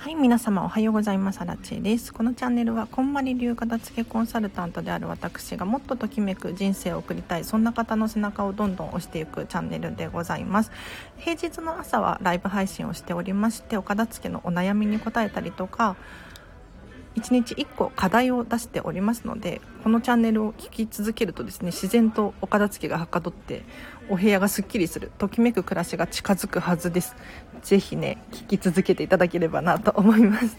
はい、皆様おはようございます。アラチェです。このチャンネルは、こんまり流片付けコンサルタントである私がもっとときめく人生を送りたい、そんな方の背中をどんどん押していくチャンネルでございます。平日の朝はライブ配信をしておりまして、お片付けのお悩みに答えたりとか、1日1個課題を出しておりますのでこのチャンネルを聞き続けるとですね自然とお片付けがはかどってお部屋がすっきりするときめく暮らしが近づくはずです。ぜひね聞き続けていただければなと思います。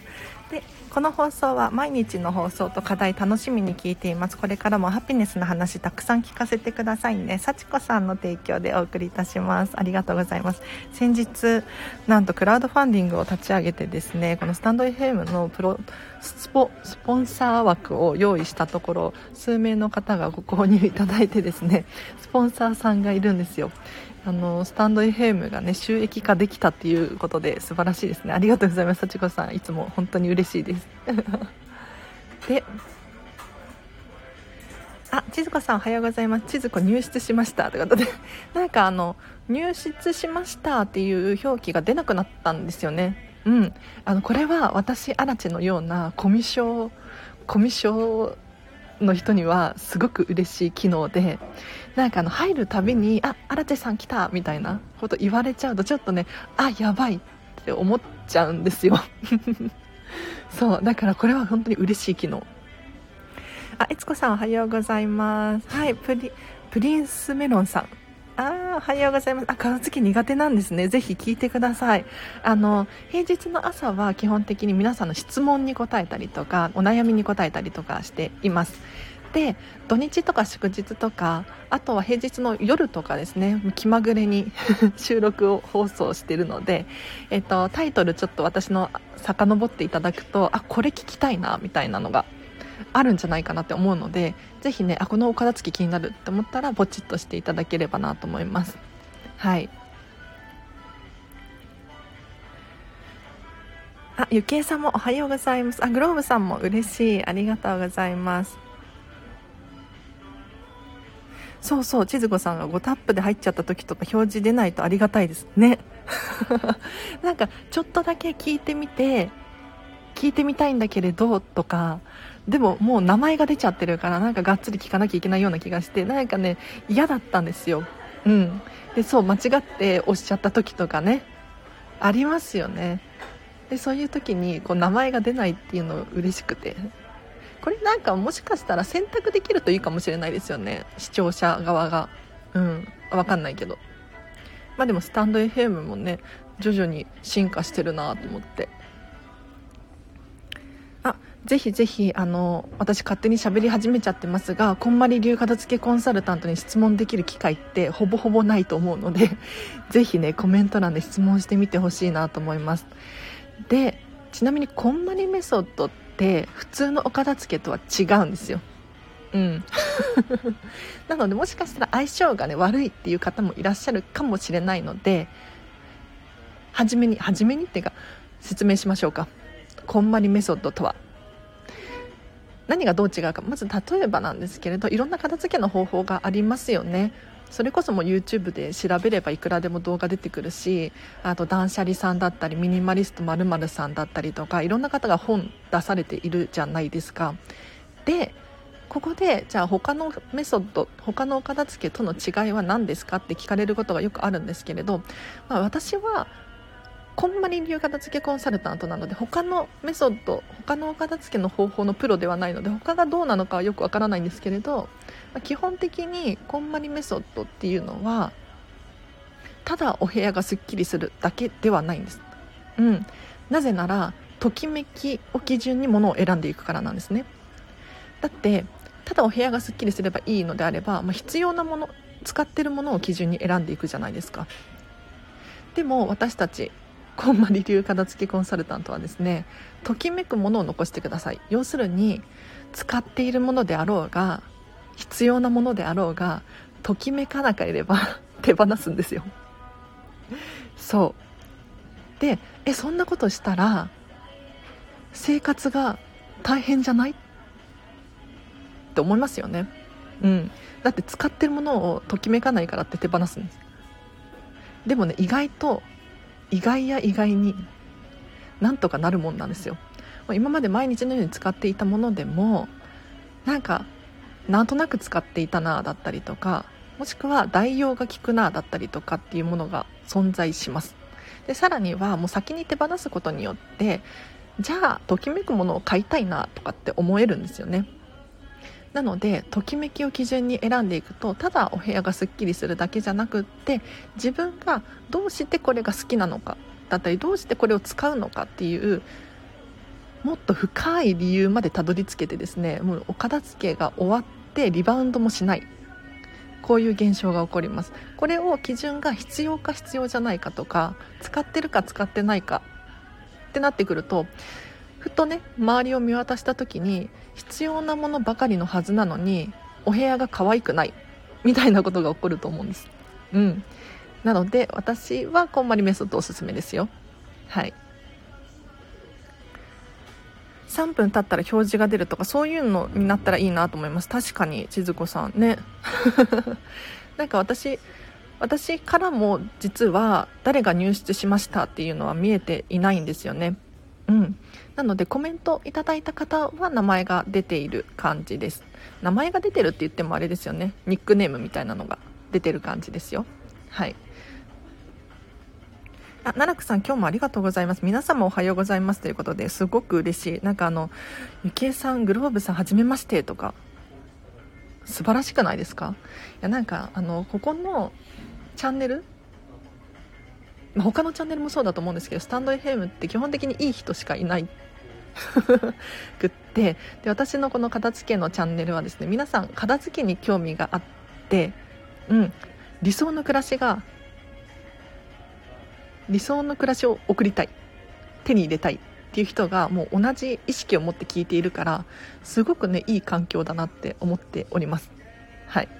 でこの放送は毎日の放送と課題楽しみに聞いています。これからもハピネスの話たくさん聞かせてくださいね。幸子さんの提供でお送りいたします。ありがとうございます。先日なんとクラウドファンディングを立ち上げてですねこのスタンド FM のプロスポスポンサー枠を用意したところ数名の方がご購入いただいてですねスポンサーさんがいるんですよあのスタンド FM がね収益化できたっていうことで素晴らしいですねありがとうございます幸子さんいつも本当に嬉しいです であ、千鶴子さんおはようございます。千鶴子入室しましたということで、なんかあの、入室しましたっていう表記が出なくなったんですよね。うん。あの、これは私、アラチのようなコミュ障、コミュ障の人にはすごく嬉しい機能でなんかあの入るたびに「あ荒地さん来た」みたいなこと言われちゃうとちょっとねあやばいって思っちゃうんですよ。そうだからこれは本当に嬉しい機能。あ悦子さんおはようございます。はいプリプリンスメロンさん。ああおはようございます。あ、片付け苦手なんですね。ぜひ聞いてください。あの、平日の朝は基本的に皆さんの質問に答えたりとか、お悩みに答えたりとかしています。で、土日とか祝日とか、あとは平日の夜とかですね、気まぐれに 収録を放送してるので、えっと、タイトルちょっと私の遡っていただくと、あ、これ聞きたいな、みたいなのがあるんじゃないかなって思うのでぜひねあこのお片付け気になるって思ったらポチッとしていただければなと思います。はい。あゆきえさんもおはようございます。あグローブさんも嬉しい。ありがとうございます。そうそう千鶴子さんが5タップで入っちゃった時とか表示出ないとありがたいですね。なんかちょっとだけ聞いてみて聞いてみたいんだけれどとかでももう名前が出ちゃってるからなんかがっつり聞かなきゃいけないような気がしてなんかね嫌だったんですよ。うん。でそう間違って押しちゃった時とかねありますよね。でそういう時にこう名前が出ないっていうの嬉しくて。これなんかもしかしたら選択できるといいかもしれないですよね。視聴者側が。うん。分かんないけど。まあでもスタンド FM もね徐々に進化してるなと思って。あぜひぜひあの私勝手に喋り始めちゃってますがこんまり流片付けコンサルタントに質問できる機会ってほぼほぼないと思うので ぜひねコメント欄で質問してみてほしいなと思います。でちなみにこんまりメソッドって普通のお片付けとは違うんですよ。うん。なのでもしかしたら相性がね悪いっていう方もいらっしゃるかもしれないので初めに初めにっていうか説明しましょうか。こんまりメソッドとは。何がどう違うか。まず例えばなんですけれどいろんな片付けの方法がありますよね。それこそも YouTube で調べればいくらでも動画出てくるしあと断捨離さんだったりミニマリストまるさんだったりとかいろんな方が本出されているじゃないですか。でここでじゃあ他のメソッド他のお片付けとの違いは何ですかって聞かれることがよくあるんですけれど、まあ、私はこんまり流片付けコンサルタントなので他のメソッド他のお片付けの方法のプロではないので他がどうなのかはよくわからないんですけれど、ま、基本的にこんまりメソッドっていうのはただお部屋がすっきりするだけではないんです、うん、なぜならときめきを基準にものを選んでいくからなんですね。だってただお部屋がすっきりすればいいのであれば、まあ、必要なもの使ってるものを基準に選んでいくじゃないですか。でも私たちこんまり流片付けコンサルタントはですねときめくものを残してください。要するに使っているものであろうが必要なものであろうがときめかなければ 手放すんですよ。そう。でえそんなことしたら生活が大変じゃない？って思いますよね。うん。だって使ってるものをときめかないからって手放すんです。でもね意外と意外や意外になんとかなるもんなんですよ。今まで毎日のように使っていたものでもなんかなんとなく使っていたなだったりとかもしくは代用が効くなだったりとかっていうものが存在します。でさらにはもう先に手放すことによってじゃあときめくものを買いたいなとかって思えるんですよね。なのでときめきを基準に選んでいくとただお部屋がすっきりするだけじゃなくって自分がどうしてこれが好きなのかだったりどうしてこれを使うのかっていうもっと深い理由までたどり着けてですねもうお片付けが終わってリバウンドもしない。こういう現象が起こります。これを基準が必要か必要じゃないかとか使ってるか使ってないかってなってくるとふとね周りを見渡した時に必要なものばかりのはずなのにお部屋が可愛くないみたいなことが起こると思うんです。うん。なので私はこんまりメソッドおすすめですよ。はい。3分経ったら表示が出るとかそういうのになったらいいなと思います。確かに千鶴子さん。ね。なんか私私からも実は誰が入室しましたっていうのは見えていないんですよね。うん。なのでコメントいただいた方は名前が出ている感じです。名前が出てるって言ってもあれですよね。ニックネームみたいなのが出てる感じですよ。はい。あ、奈落さん今日もありがとうございます。皆様おはようございますということですごく嬉しい。なんかあの、ゆきえさん、グローブさんはじめましてとか、素晴らしくないですか？いやなんかあの、ここのチャンネルま、他のチャンネルもそうだと思うんですけどスタンド FM って基本的にいい人しかいない くってで私のこの片付けのチャンネルはですね皆さん片付けに興味があって、うん、理想の暮らしが理想の暮らしを送りたい手に入れたいっていう人がもう同じ意識を持って聞いているからすごくねいい環境だなって思っております。はい。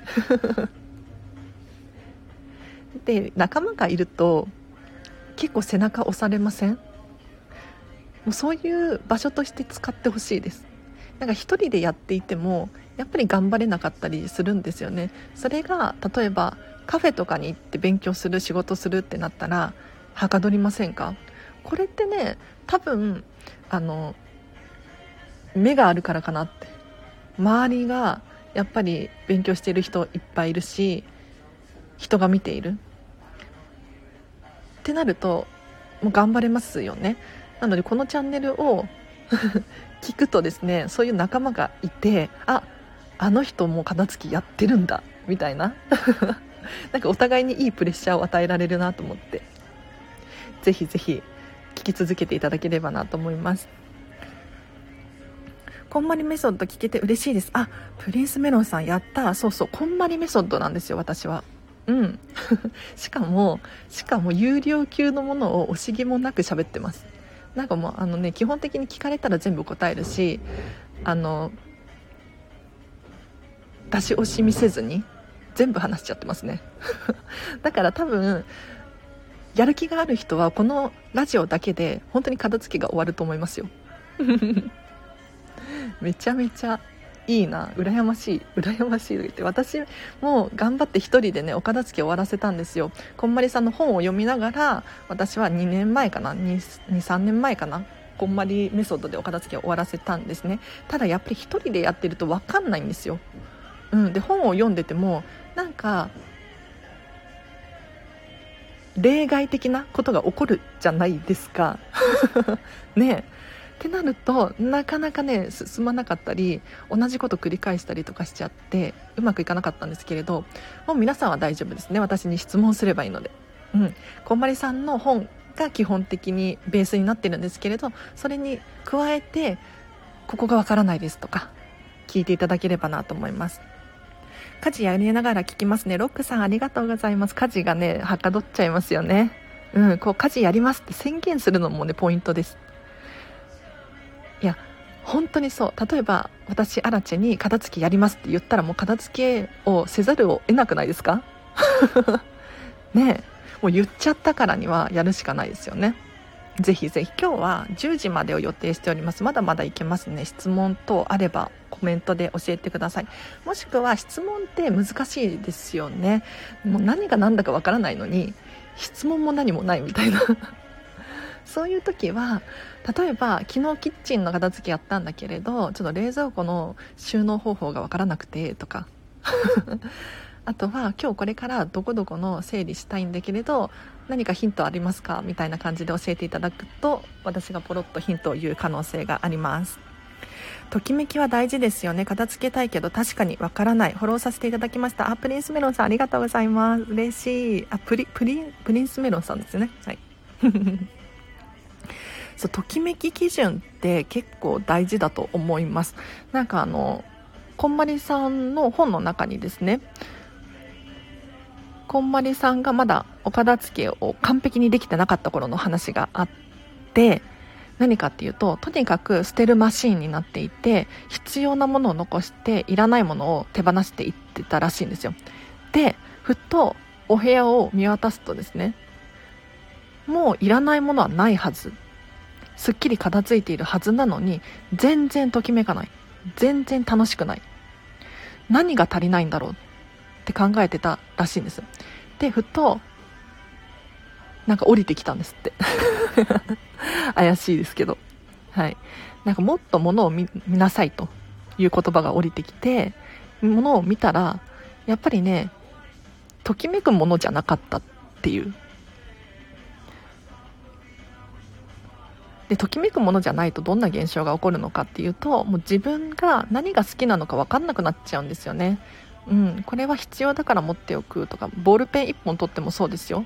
で仲間がいると結構背中押されません？うそういう場所として使ってほしいです。なんか一人でやっていてもやっぱり頑張れなかったりするんですよね。それが例えばカフェとかに行って勉強する仕事するってなったらはかどりませんか？これってね多分あの目があるからかなって。周りがやっぱり勉強してる人いっぱいいるし人が見ている。ってなるともう頑張れますよね。なのでこのチャンネルを 聞くとですねそういう仲間がいてああの人も片付きやってるんだみたいな。なんかお互いにいいプレッシャーを与えられるなと思って。ぜひぜひ聞き続けていただければなと思います。こんまりメソッド聞けて嬉しいです。あプリンスメロンさんやった。そうそうこんまりメソッドなんですよ私は。うん。しかもしかも有料級のものを惜しげもなく喋ってます。なんかもうあのね基本的に聞かれたら全部答えるしあの出し惜しみせずに全部話しちゃってますね。だから多分やる気がある人はこのラジオだけで本当に片付けが終わると思いますよ。めちゃめちゃいいな羨ましい羨ましいと言って私も頑張って1人でねお片付け終わらせたんですよ。こんまりさんの本を読みながら私は2年前かな23年前かなこんまりメソッドでお片付けを終わらせたんですね。ただやっぱり1人でやってると分かんないんですよ、うん、で本を読んでてもなんか例外的なことが起こるじゃないですか。ねってなるとなかなかね進まなかったり同じこと繰り返したりとかしちゃってうまくいかなかったんですけれどもう皆さんは大丈夫ですね。私に質問すればいいので。うん。こんまりさんの本が基本的にベースになってるんですけれどそれに加えてここがわからないですとか聞いていただければなと思います。家事やりながら聞きますね。ロックさんありがとうございます。家事がねはかどっちゃいますよね。うん。こう家事やりますって宣言するのもねポイントです。いや本当にそう。例えば私アラチェに片付けやりますって言ったらもう片付けをせざるを得なくないですか？ねもう言っちゃったからにはやるしかないですよね。ぜひぜひ。今日は10時までを予定しております。まだまだいけますね。質問等あればコメントで教えてください。もしくは質問って難しいですよね。もう何が何だかわからないのに質問も何もないみたいな。そういう時は例えば昨日キッチンの片付けやったんだけれどちょっと冷蔵庫の収納方法がわからなくてとか。あとは今日これからどこどこの整理したいんだけれど何かヒントありますか？みたいな感じで教えていただくと私がポロッとヒントを言う可能性があります。ときめきは大事ですよね。片付けたいけど確かにわからない。フォローさせていただきました。あプリンスメロンさんありがとうございます。嬉しい。あプリプリプリンスメロンさんですね。はい。そうときめき基準って結構大事だと思います。なんかあのこんまりさんの本の中にですねこんまりさんがまだお片付けを完璧にできてなかった頃の話があって何かっていうととにかく捨てるマシーンになっていて必要なものを残していらないものを手放していってたらしいんですよ。でふっとお部屋を見渡すとですねもういらないものはないはず。すっきり片付いているはずなのに全然ときめかない。全然楽しくない。何が足りないんだろう？って考えてたらしいんです。でふとなんか降りてきたんですって。怪しいですけど。はい。なんかもっと物を見なさいと。いう言葉が降りてきて物を見たらやっぱりねときめくものじゃなかったっていう。でときめくものじゃないとどんな現象が起こるのかっていうともう自分が何が好きなのか分かんなくなっちゃうんですよね。うんこれは必要だから持っておくとかボールペン1本取ってもそうですよ。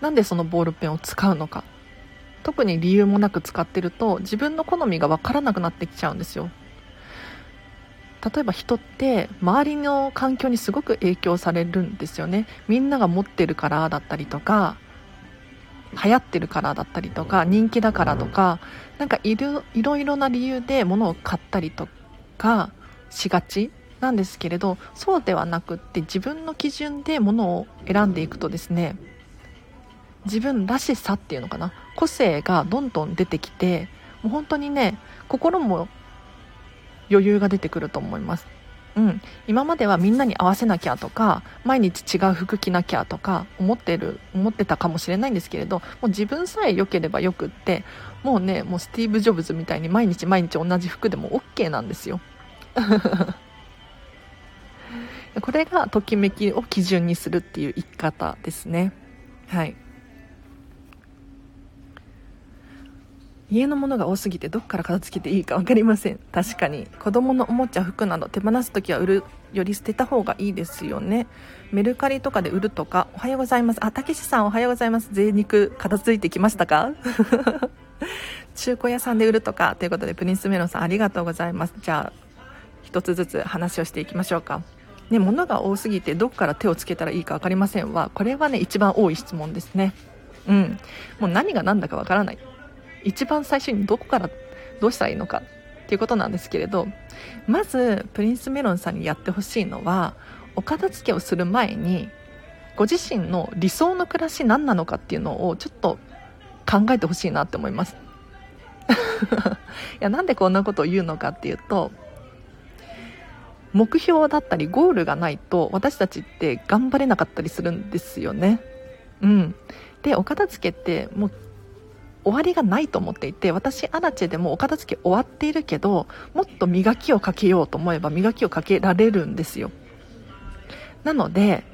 なんでそのボールペンを使うのか。特に理由もなく使ってると自分の好みが分からなくなってきちゃうんですよ。例えば人って周りの環境にすごく影響されるんですよね。みんなが持ってるからだったりとか流行ってるからだったりとか人気だからとかなんかいろいろいろな理由で物を買ったりとかしがちなんですけれどそうではなくって自分の基準で物を選んでいくとですね自分らしさっていうのかな個性がどんどん出てきてもう本当にね心も余裕が出てくると思いますうん、今まではみんなに合わせなきゃとか毎日違う服着なきゃとか思ってる思ってたかもしれないんですけれどもう自分さえ良ければよくってもうねもうスティーブ・ジョブズみたいに毎日毎日同じ服でも OK なんですよ。これがときめきを基準にするっていう生き方ですね。はい。家のものが多すぎてどっから片付けていいか分かりません。確かに。子供のおもちゃ服など手放す時は売るより捨てた方がいいですよね。メルカリとかで売るとかおはようございます。あたけしさんおはようございます。贅肉片付いてきましたか？中古屋さんで売るとかということでプリンスメロンさんありがとうございます。じゃあ一つずつ話をしていきましょうか。ね物が多すぎてどっから手をつけたらいいか分かりませんはこれはね一番多い質問ですね。うん。もう何が何だか分からない。一番最初にどこからどうしたらいいのかっていうことなんですけれどまずプリンスメロンさんにやってほしいのはお片付けをする前にご自身の理想の暮らし何なのかっていうのをちょっと考えてほしいなって思います。いやなんでこんなことを言うのかっていうと目標だったりゴールがないと私たちって頑張れなかったりするんですよね。うん。でお片付けってもう終わりがないと思っていて私アラチェでもお片付け終わっているけどもっと磨きをかけようと思えば磨きをかけられるんですよ。なので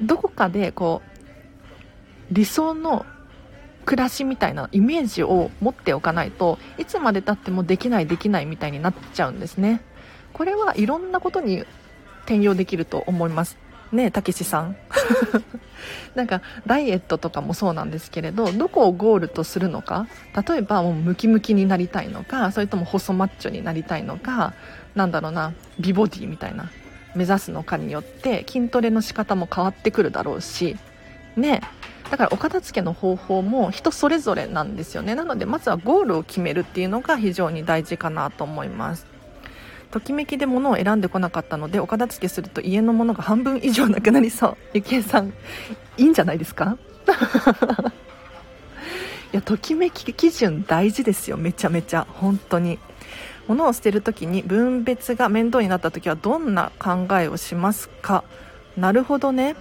どこかでこう理想の暮らしみたいなイメージを持っておかないといつまでたってもできないできないみたいになっちゃうんですね。これはいろんなことに転用できると思います。ねたけしさん。なんかダイエットとかもそうなんですけれどどこをゴールとするのか例えばもうムキムキになりたいのかそれとも細マッチョになりたいのかなんだろうな美ボディみたいな目指すのかによって筋トレの仕方も変わってくるだろうしね。だからお片付けの方法も人それぞれなんですよね。なのでまずはゴールを決めるっていうのが非常に大事かなと思います。ときめきで物を選んでこなかったのでお片付けすると家のものが半分以上なくなりそう。ゆきえさん。いいんじゃないですか？いやときめき基準大事ですよ。めちゃめちゃ。本当に。物を捨てる時に分別が面倒になった時はどんな考えをしますか？なるほどね。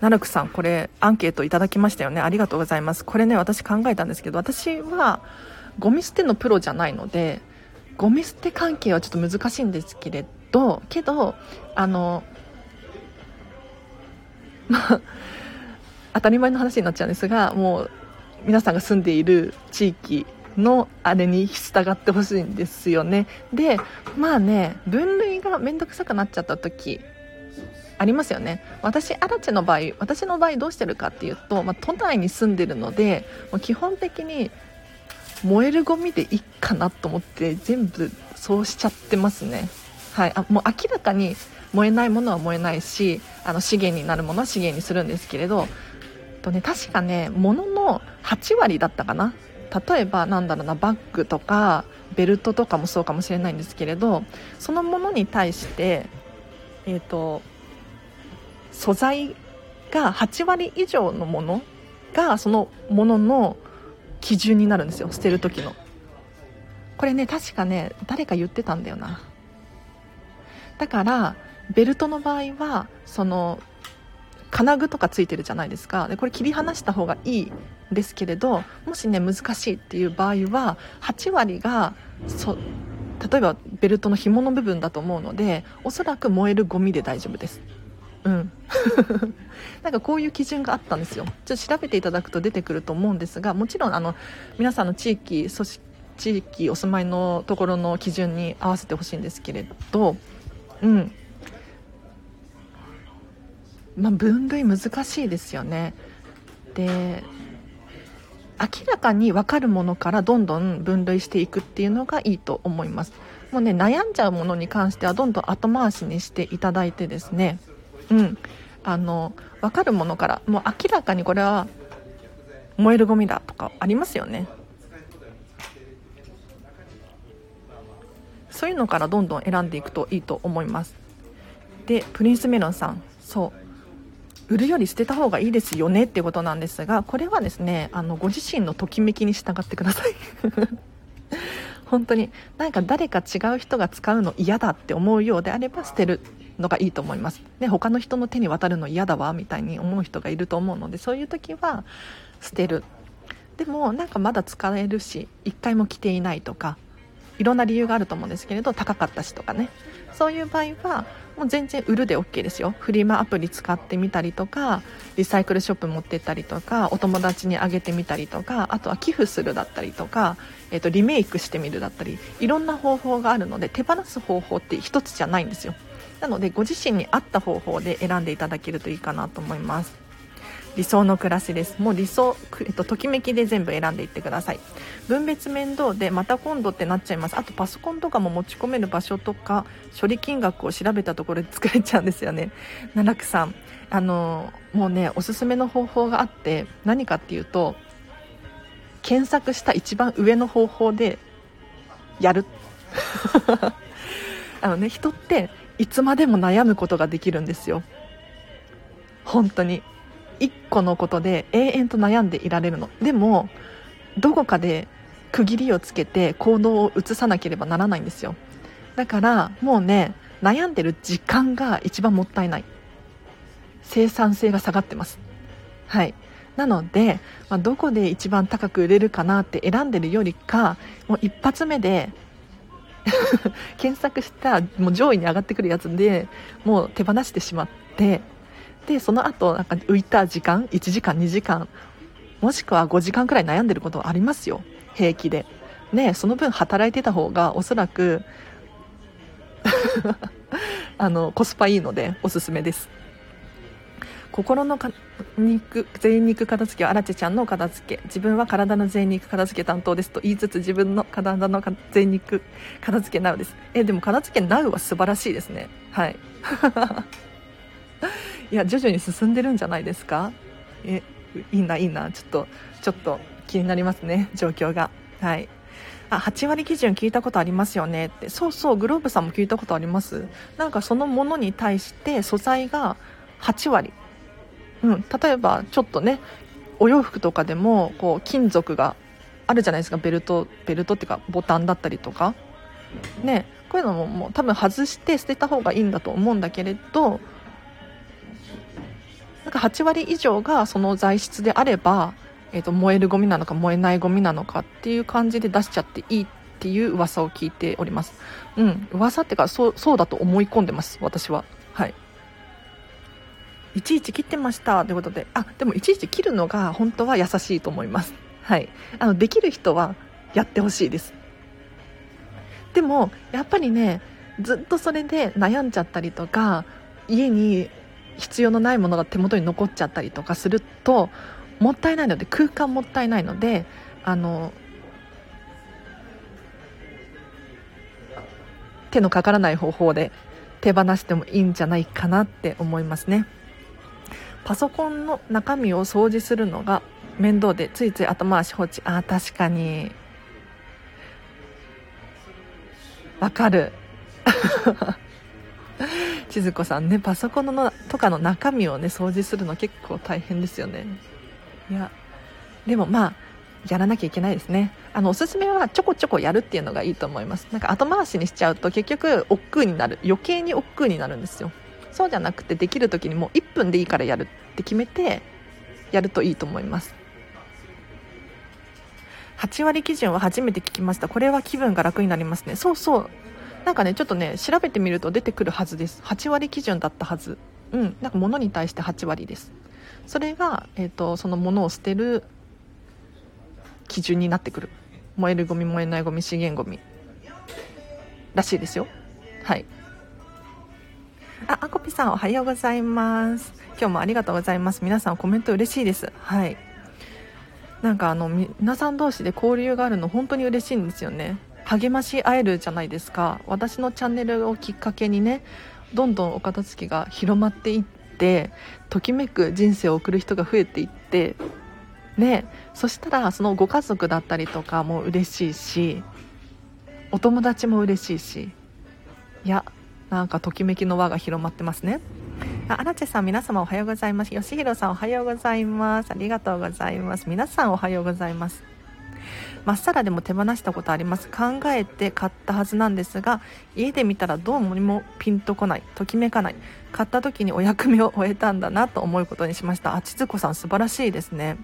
ナルクさんこれアンケートいただきましたよね。ありがとうございます。これね私考えたんですけど私はゴミ捨てのプロじゃないのでゴミ捨て関係はちょっと難しいんですけれどけどあの当たり前の話になっちゃうんですがもう皆さんが住んでいる地域のあれに従ってほしいんですよね。でまあね分類が面倒くさくなっちゃった時ありますよね。私アラチェの場合私の場合どうしてるかっていうと、まあ、都内に住んでるのでもう基本的に燃えるゴミでいいかなと思って全部そうしちゃってますね。はい。あもう明らかに燃えないものは燃えないしあの資源になるものは資源にするんですけれどとね確かね物の8割だったかな。例えばなんだろうなバッグとかベルトとかもそうかもしれないんですけれどそのものに対してえっ、ー、と素材が8割以上のものがそのものの基準になるんですよ捨てる時の。これね確かね誰か言ってたんだよな。だからベルトの場合はその金具とかついてるじゃないですか。でこれ切り離した方がいいですけれどもしね難しいっていう場合は8割がそ例えばベルトの紐の部分だと思うのでおそらく燃えるゴミで大丈夫です。うん。なんかこういう基準があったんですよ。ちょっと調べていただくと出てくると思うんですがもちろんあの皆さんの地域組織地域お住まいのところの基準に合わせてほしいんですけれどうん。まあ、分類難しいですよね。で明らかに分かるものからどんどん分類していくっていうのがいいと思います。もうね悩んじゃうものに関してはどんどん後回しにしていただいてですねうん。あの分かるものからもう明らかにこれは燃えるゴミだとかありますよね。そういうのからどんどん選んでいくといいと思います。でプリンスメロンさん。そう。売るより捨てた方がいいですよねっていうことなんですがこれはですねあのご自身のときめきに従ってください。本当になんか誰か違う人が使うの嫌だって思うようであれば捨てる。のがいいと思います、ね、他の人の手に渡るの嫌だわみたいに思う人がいると思うのでそういう時は捨てる。でもなんかまだ使えるし1回も着ていないとかいろんな理由があると思うんですけれど高かったしとかね。そういう場合はもう全然売るで OK ですよ。フリマアプリ使ってみたりとかリサイクルショップ持ってったりとかお友達にあげてみたりとかあとは寄付するだったりとか、えー、とリメイクしてみるだったりいろんな方法があるので手放す方法って1つじゃないんですよ。なのでご自身に合った方法で選んでいただけるといいかなと思います。理想の暮らしです。もう理想、えっと、ときめきで全部選んでいってください。分別面倒でまた今度ってなっちゃいます。あとパソコンとかも持ち込める場所とか処理金額を調べたところで作れちゃうんですよね。奈落さんあのもうねおすすめの方法があって何かっていうと検索した一番上の方法でやる。あのね人っていつまでも悩むことができるんですよ。本当に。1個のことで永遠と悩んでいられるの。でもどこかで区切りをつけて行動を移さなければならないんですよ。だからもうね悩んでる時間が一番もったいない。生産性が下がってます。はい。なので、まあ、どこで一番高く売れるかなって選んでるよりかもう一発目で 検索したもう上位に上がってくるやつでもう手放してしまってでその後なんか浮いた時間1時間2時間もしくは5時間くらい悩んでることありますよ。平気で。ねその分働いてた方がおそらく あのコスパいいのでおすすめです。心の肉全肉片付けはあらちちゃんの片付け。自分は体の全肉片付け担当ですと言いつつ自分の体の全肉片付けなうです。えでも片付けなうは素晴らしいですね。はい。いや徐々に進んでるんじゃないですか？えいいないいな。ちょっとちょっと気になりますね状況が。はい。あ8割基準聞いたことありますよねって。そうそうグローブさんも聞いたことあります。なんかそのものに対して素材が8割。うん例えばちょっとねお洋服とかでもこう金属があるじゃないですか。ベルトベルトっていうかボタンだったりとか。ねこういうのももう多分外して捨てた方がいいんだと思うんだけれどなんか8割以上がその材質であれば、えーと、燃えるゴミなのか燃えないゴミなのかっていう感じで出しちゃっていいっていう噂を聞いております。うん噂っていうかそうそうだと思い込んでます私はは。いちいち切ってました。ということで。あでもいちいち切るのが本当は優しいと思います。はい。あのできる人はやってほしいです。でもやっぱりねずっとそれで悩んじゃったりとか家に必要のないものが手元に残っちゃったりとかするともったいないので空間もったいないのであの手のかからない方法で手放してもいいんじゃないかなって思いますね。パソコンの中身を掃除するのが面倒でついつい後回し放置。ああ確かに。わかる。千鶴子さんねパソコンのとかの中身をね掃除するの結構大変ですよね。いやでもまあやらなきゃいけないですね。あのおすすめはちょこちょこやるっていうのがいいと思います。なんか後回しにしちゃうと結局億劫になる。余計に億劫になるんですよ。そうじゃなくてできる時にもう1分でいいからやるって決めてやるといいと思います。8割基準は初めて聞きました。これは気分が楽になりますね。そうそう。なんかねちょっとね調べてみると出てくるはずです。8割基準だったはず。うん。なんか物に対して8割です。それが、えーと、その物を捨てる基準になってくる。燃えるゴミ燃えないゴミ資源ゴミ。らしいですよ。はい。ああこぴさんおはようございます。今日もありがとうございます。皆さんコメント嬉しいです。はい。なんかあの皆さん同士で交流があるの本当に嬉しいんですよね。励まし合えるじゃないですか。私のチャンネルをきっかけにねどんどんお片付けが広まっていってときめく人生を送る人が増えていってね。そしたらそのご家族だったりとかも嬉しいしお友達も嬉しいしいやなんかときめきの輪が広まってますね。あ荒地さん皆様おはようございます。吉弘さんおはようございます。ありがとうございます。皆さんおはようございます。まっさらでも手放したことあります。考えて買ったはずなんですが家で見たらどうもにもピンとこない。ときめかない。買った時にお役目を終えたんだなと思うことにしました。あちずこさん素晴らしいですね。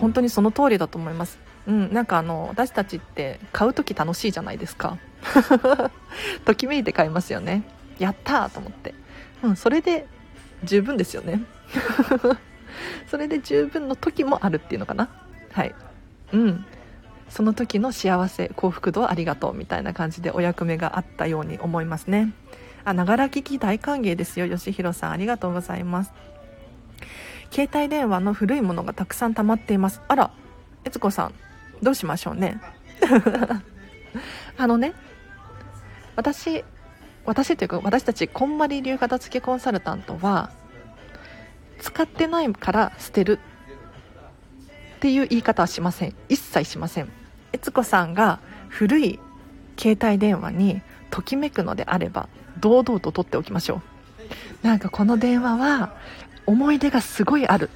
本当にその通りだと思います。うんなんかあの私たちって買う時楽しいじゃないですか。ときめいて買いますよね。やったーと思って。うんそれで十分ですよね。それで十分の時もあるっていうのかな。はい。うん。その時の幸せ幸福度ありがとうみたいな感じでお役目があったように思いますね。あながら聞き大歓迎ですよ吉弘さん。ありがとうございます。携帯電話の古いものがたくさん溜まっています。あら悦子さんどうしましょうね。あのね私私というか私たちこんまり流片付けコンサルタントは使ってないから捨てるっていう言い方はしません。一切しません。悦子さんが古い携帯電話にときめくのであれば堂々と取っておきましょう。なんかこの電話は思い出がすごいある。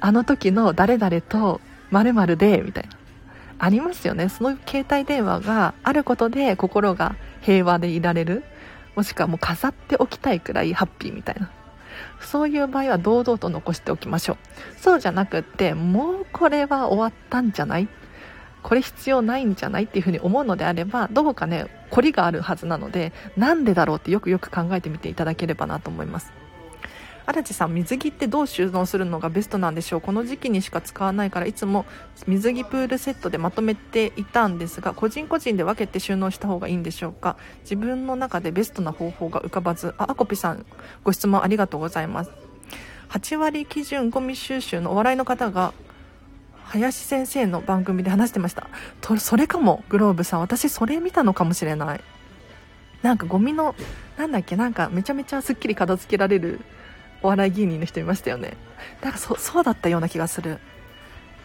あの時の誰々と〇〇でみたいな。ありますよね。その携帯電話があることで心が平和でいられる。もしくはもう飾っておきたいくらいハッピーみたいな。そういう場合は堂々と残しておきましょう。そうじゃなくってもうこれは終わったんじゃない？これ必要ないんじゃないっていうふうに思うのであればどこかね凝りがあるはずなのでなんでだろうってよくよく考えてみていただければなと思います。荒地さん水着ってどう収納するのがベストなんでしょう？この時期にしか使わないからいつも水着プールセットでまとめていたんですが個人個人で分けて収納した方がいいんでしょうか？自分の中でベストな方法が浮かばず。ああこぴさんご質問ありがとうございます。8割基準ゴミ収集のお笑いの方が林先生の番組で話してました。とそれかもグローブさん。私それ見たのかもしれない。なんかゴミのなんだっけ？なんかめちゃめちゃすっきり片付けられるお笑い芸人の人いましたよね。だからそそうだったような気がする。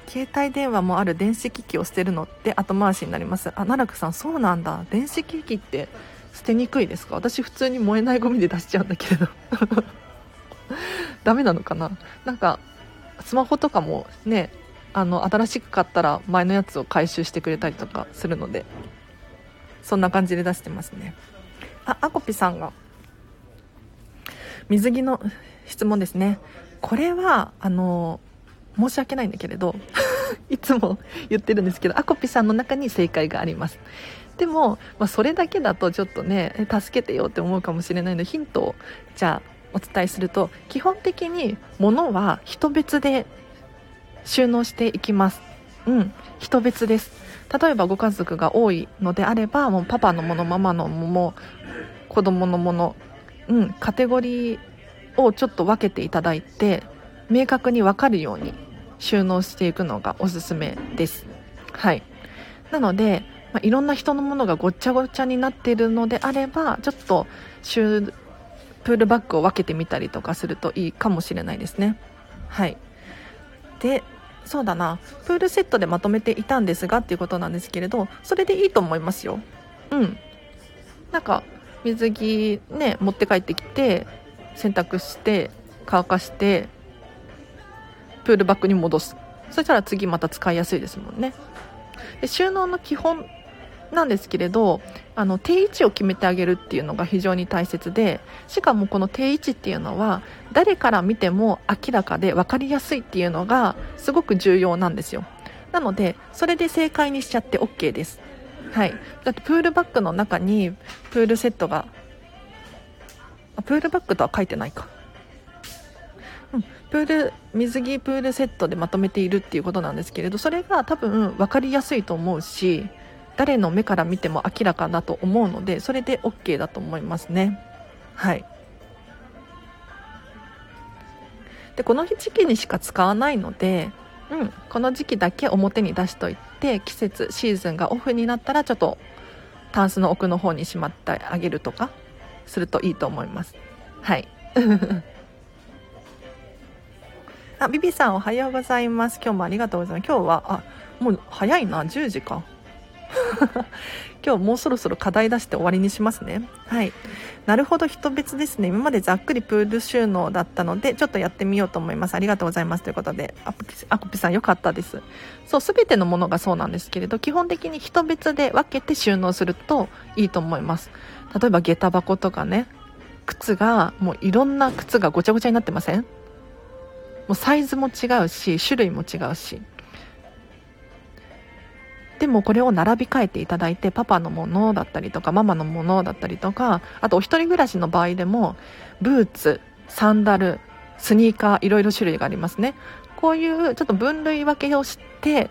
携帯電話もある電子機器を捨てるのって後回しになります。あ奈良さんそうなんだ。電子機器って捨てにくいですか？私普通に燃えないゴミで出しちゃうんだけれど。ダメなのかな？なんかスマホとかもねあの新しく買ったら前のやつを回収してくれたりとかするのでそんな感じで出してますね。あアコピさんが。水着の質問ですね。これはあの申し訳ないんだけれど いつも言ってるんですけどアコピさんの中に正解があります。でも、まあ、それだけだとちょっとね助けてよって思うかもしれないのでヒントをじゃあお伝えすると基本的に物は人別で収納していきます。うん人別です。例えばご家族が多いのであればもうパパのものママのもの子供のものうんカテゴリーをちょっと分けていただいて明確に分かるように収納していくのがおすすめです。はい。なので、まあ、いろんな人のものがごっちゃごちゃになっているのであればちょっとプールバッグを分けてみたりとかするといいかもしれないですね。はい。でそうだな。プールセットでまとめていたんですがっていうことなんですけれどそれでいいと思いますよ。うん。なんか水着ね持って帰ってきて洗濯して乾かしてプールバッグに戻す。そしたら次また使いやすいですもんね。で収納の基本なんですけれどあの定位置を決めてあげるっていうのが非常に大切でしかもこの定位置っていうのは誰から見ても明らかで分かりやすいっていうのがすごく重要なんですよ。なのでそれで正解にしちゃって OK です。はい。だってプールバッグの中にプールセットがプールバッグとは書いてないか。うん、プール水着プールセットでまとめているっていうことなんですけれどそれが多分分かりやすいと思うし誰の目から見ても明らかだと思うのでそれで OK だと思いますね。はい。でこの時期にしか使わないので、うん、この時期だけ表に出しといて季節シーズンがオフになったらちょっとタンスの奥の方にしまってあげるとか。するといいと思います。はい。あビビさんおはようございます。今日もありがとうございます。今日はあもう早いな。10時か。今日もうそろそろ課題出して終わりにしますね。はい。なるほど人別ですね。今までざっくりプール収納だったのでちょっとやってみようと思います。ありがとうございます。ということでアコピアコピさんよかったです。そう全てのものがそうなんですけれど基本的に人別で分けて収納するといいと思います。例えば下駄箱とかね。靴がもういろんな靴がごちゃごちゃになってません？もうサイズも違うし種類も違うし。でもこれを並び替えていただいてパパのものだったりとかママのものだったりとかあとお一人暮らしの場合でもブーツサンダルスニーカーいろいろ種類がありますね。こういうちょっと分類分けをして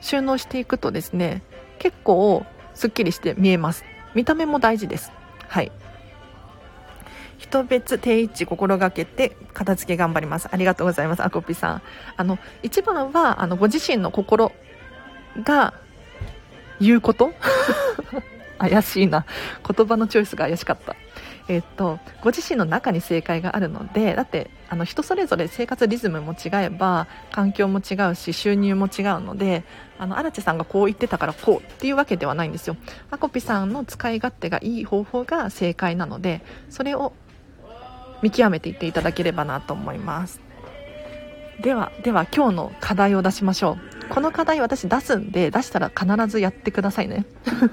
収納していくとですね結構すっきりして見えます。見た目も大事です。はい。人別定位置心がけて片付け頑張ります。ありがとうございますアコピさん。あの一番はあのご自身の心が言うこと？怪しいな。言葉のチョイスが怪しかった。えっとご自身の中に正解があるのでだってあの人それぞれ生活リズムも違えば環境も違うし収入も違うのであの荒地さんがこう言ってたからこうっていうわけではないんですよ。アコピさんの使い勝手がいい方法が正解なのでそれを見極めていっていただければなと思います。ではでは今日の課題を出しましょう。この課題私出すんで出したら必ずやってくださいね。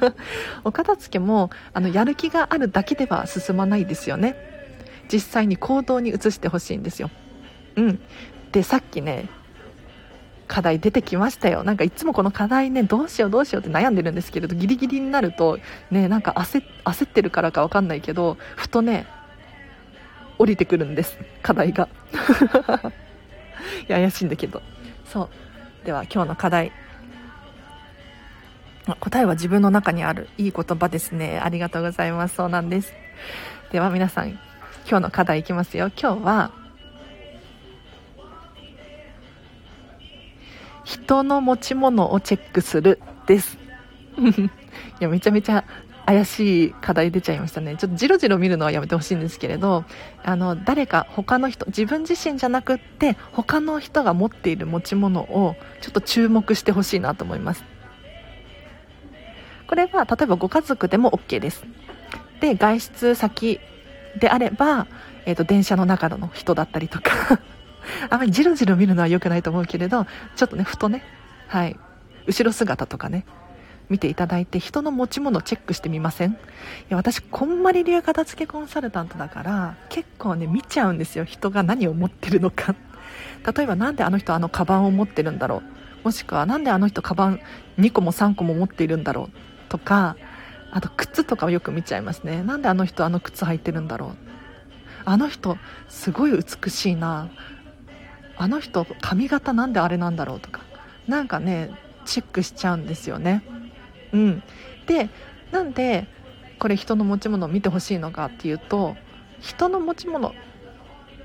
お片付けもあのやる気があるだけでは進まないですよね。実際に行動に移してほしいんですよ。うん。でさっきね課題出てきましたよ。なんかいつもこの課題ねどうしようどうしようって悩んでるんですけれどギリギリになるとねなんか焦ってるからか分かんないけどふとね降りてくるんです。課題が。い や怪しいんだけど。そう。では今日の課題。答えは自分の中にある。いい言葉ですね。ありがとうございます。そうなんです。では皆さん今日の課題いきますよ。今日は人の持ち物をチェックするです。いやめちゃめちゃ怪しい課題出ちゃいましたね。ちょっとじろじろ見るのはやめてほしいんですけれどあの誰か他の人自分自身じゃなくって他の人が持っている持ち物をちょっと注目してほしいなと思います。これは例えばご家族でも OK です。で外出先であれば、えーと、電車の中の人だったりとか あまりじろじろ見るのは良くないと思うけれどちょっとねふとねはい。後ろ姿とかね。見ていただいて人の持ち物チェックしてみません？いや私こんまり流片付けコンサルタントだから結構ね見ちゃうんですよ。人が何を持ってるのか。例えば何であの人あのカバンを持ってるんだろう？もしくは何であの人カバン2個も3個も持っているんだろう？とかあと靴とかをよく見ちゃいますね。なんであの人あの靴履いてるんだろう？あの人すごい美しいな。あの人髪型なんであれなんだろう？とか。なんかねチェックしちゃうんですよね。うん。でなんでこれ人の持ち物を見てほしいのかっていうと人の持ち物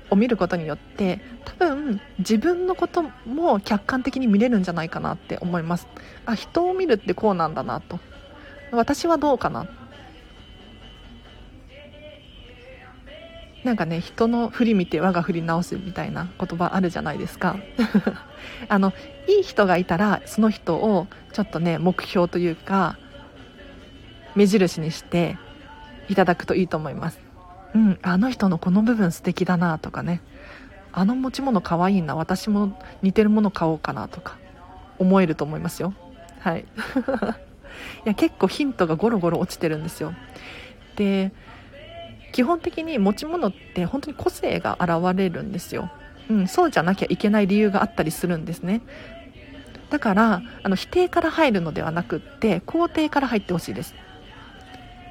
を見ることによって多分自分のことも客観的に見れるんじゃないかなって思います。あ人を見るってこうなんだなと。私はどうかな。なんかね人の振り見て我が振り直すみたいな言葉あるじゃないですか。あのいい人がいたらその人をちょっとね目標というか目印にしていただくといいと思います。うんあの人のこの部分素敵だなとかね。あの持ち物かわいいな私も似てるもの買おうかなとか思えると思いますよ。はい。いや結構ヒントがゴロゴロ落ちてるんですよ。で基本的に持ち物って本当に個性が現れるんですよ、うん、そうじゃなきゃいけない理由があったりするんですね。だからあの否定から入るのではなくって肯定から入ってほしいです。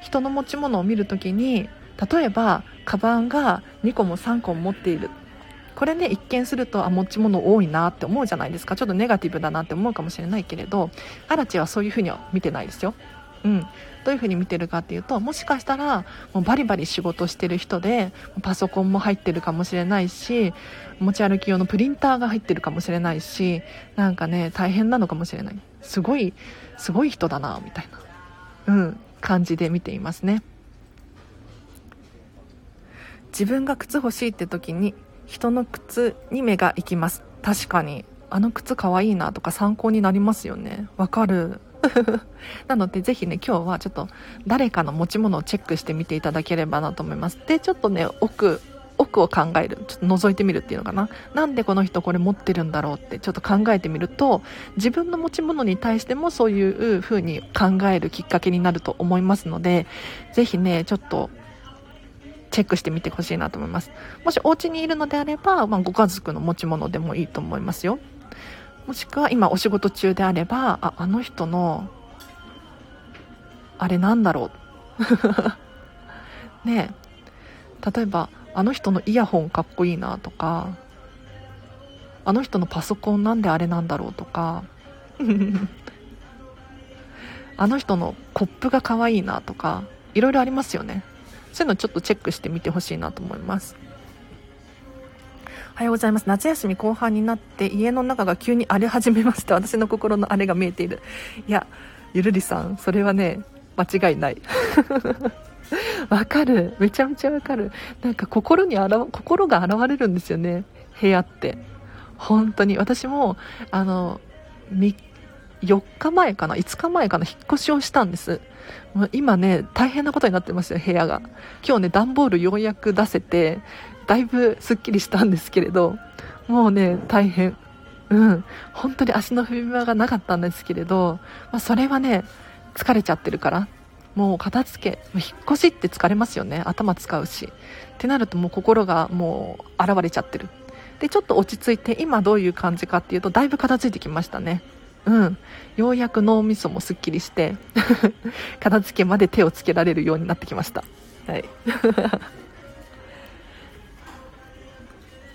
人の持ち物を見るときに例えばカバンが2個も3個も持っている。これね一見するとあ持ち物多いなって思うじゃないですか。ちょっとネガティブだなって思うかもしれないけれどアラチはそういうふうには見てないですよ。うん、どういうふうに見てるかっていうともしかしたらもうバリバリ仕事してる人でパソコンも入ってるかもしれないし持ち歩き用のプリンターが入ってるかもしれないしなんかね大変なのかもしれない。すごいすごい人だなみたいな、うん、感じで見ていますね。自分が靴欲しいって時に人の靴に目が行きます。確かに。あの靴かわいいなとか参考になりますよね。わかる。なのでぜひね今日はちょっと誰かの持ち物をチェックしてみていただければなと思います。でちょっとね奥奥を考えるちょっと覗いてみるっていうのかな。なんでこの人これ持ってるんだろうってちょっと考えてみると自分の持ち物に対してもそういう風に考えるきっかけになると思いますのでぜひねちょっとチェックしてみてほしいなと思います。もしお家にいるのであれば、まあ、ご家族の持ち物でもいいと思いますよ。もしくは今お仕事中であればああの人のあれなんだろう。ね例えばあの人のイヤホンかっこいいなとかあの人のパソコンなんであれなんだろうとか あの人のコップが可愛いなとかいろいろありますよね。そういうのちょっとチェックしてみてほしいなと思います。おはようございます。夏休み後半になって家の中が急に荒れ始めました。私の心の荒れが見えている。いや、ゆるりさん、それはね、間違いない。わかる。めちゃめちゃわかる。なんか心にあら、心が現れるんですよね。部屋って。本当に。私も、あの、3 4日前かな、5日前かな、引っ越しをしたんです。今ね、大変なことになってますよ、部屋が。今日ね、段ボールようやく出せて、だいぶすっきりしたんですけれど、もうね、大変。うん。本当に足の踏み場がなかったんですけれど、まあ、それはね、疲れちゃってるから。もう片付け、引っ越しって疲れますよね。頭使うし。ってなるともう心がもう現れちゃってる。で、ちょっと落ち着いて、今どういう感じかっていうと、だいぶ片付いてきましたね。うん。ようやく脳みそもすっきりして、片付けまで手をつけられるようになってきました。はい。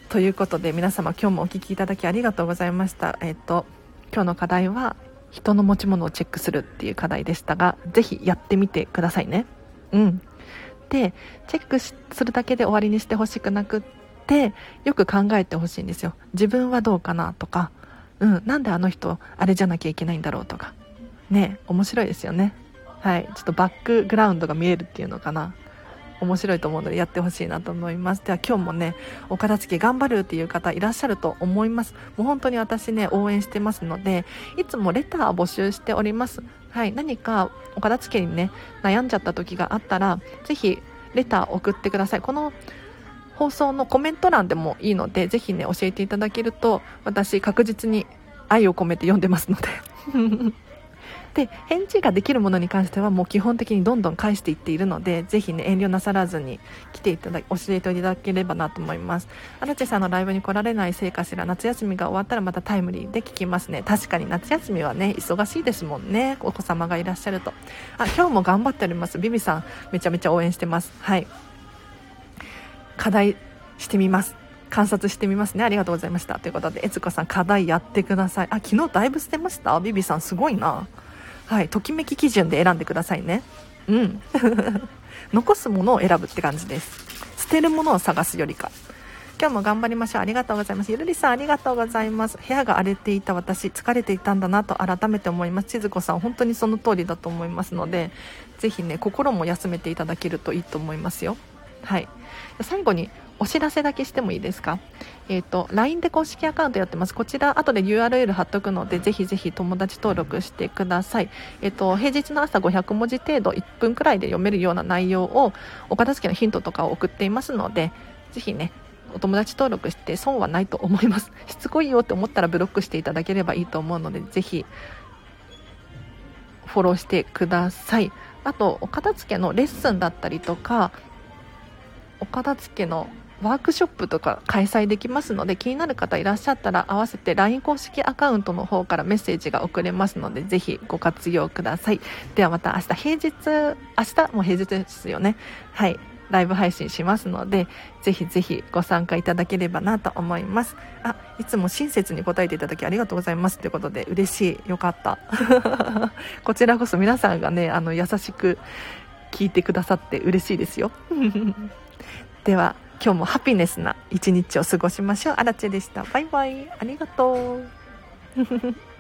ということで皆様今日もお聴きいただきありがとうございました。えっ、と、今日の課題は人の持ち物をチェックするっていう課題でしたが、ぜひやってみてくださいね。うん。で、チェックするだけで終わりにしてほしくなくって、よく考えてほしいんですよ。自分はどうかなとか、うん、なんであの人あれじゃなきゃいけないんだろうとか。ね、面白いですよね。はい。ちょっとバックグラウンドが見えるっていうのかな。面白いと思うのでやってほしいなと思いますでは今日もねお片付け頑張るっていう方いらっしゃると思いますもう本当に私ね応援してますのでいつもレター募集しておりますはい何かお片付けにね悩んじゃった時があったらぜひレター送ってくださいこの放送のコメント欄でもいいのでぜひね教えていただけると私確実に愛を込めて読んでますので。で返事ができるものに関してはもう基本的にどんどん返していっているのでぜひね遠慮なさらずに来ていただ教えていただければなと思います。荒地さんのライブに来られないせいかしら夏休みが終わったらまたタイムリーで聞きますね。確かに夏休みはね忙しいですもんね。お子様がいらっしゃると。あ今日も頑張っております。ビビさんめちゃめちゃ応援してます。はい課題してみます。観察してみますね。ありがとうございました。ということで悦子さん課題やってください。あ昨日だいぶ捨てました？ビビさんすごいな。はい。ときめき基準で選んでくださいね。うん。残すものを選ぶって感じです。捨てるものを探すよりか。今日も頑張りましょう。ありがとうございます。ゆるりさんありがとうございます。部屋が荒れていた私疲れていたんだなと改めて思います。千鶴子さん本当にその通りだと思いますのでぜひね心も休めていただけるといいと思いますよ。はい。最後にお知らせだけしてもいいですか、えーと、LINE で公式アカウントやってます。こちら後で URL 貼っとくのでぜひぜひ友達登録してください、えーと、平日の朝500文字程度1分くらいで読めるような内容をお片付けのヒントとかを送っていますのでぜひねお友達登録して損はないと思います。しつこいよって思ったらブロックしていただければいいと思うのでぜひフォローしてください。あとお片付けのレッスンだったりとかお片付けのワークショップとか開催できますので気になる方いらっしゃったら合わせて LINE 公式アカウントの方からメッセージが送れますのでぜひご活用ください。ではまた明日平日明日も平日ですよね。はい。ライブ配信しますのでぜひぜひご参加いただければなと思います。あいつも親切に答えていただきありがとうございます。ということで嬉しい。よかった。こちらこそ皆さんがねあの優しく聞いてくださって嬉しいですよ。では今日もハピネスな一日を過ごしましょう。あらちでした。バイバイ。ありがとう。